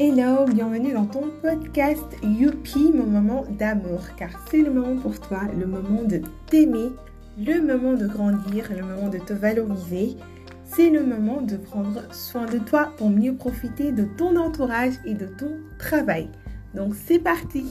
Hello, bienvenue dans ton podcast Youpi, mon moment d'amour, car c'est le moment pour toi, le moment de t'aimer, le moment de grandir, le moment de te valoriser. C'est le moment de prendre soin de toi pour mieux profiter de ton entourage et de ton travail. Donc c'est parti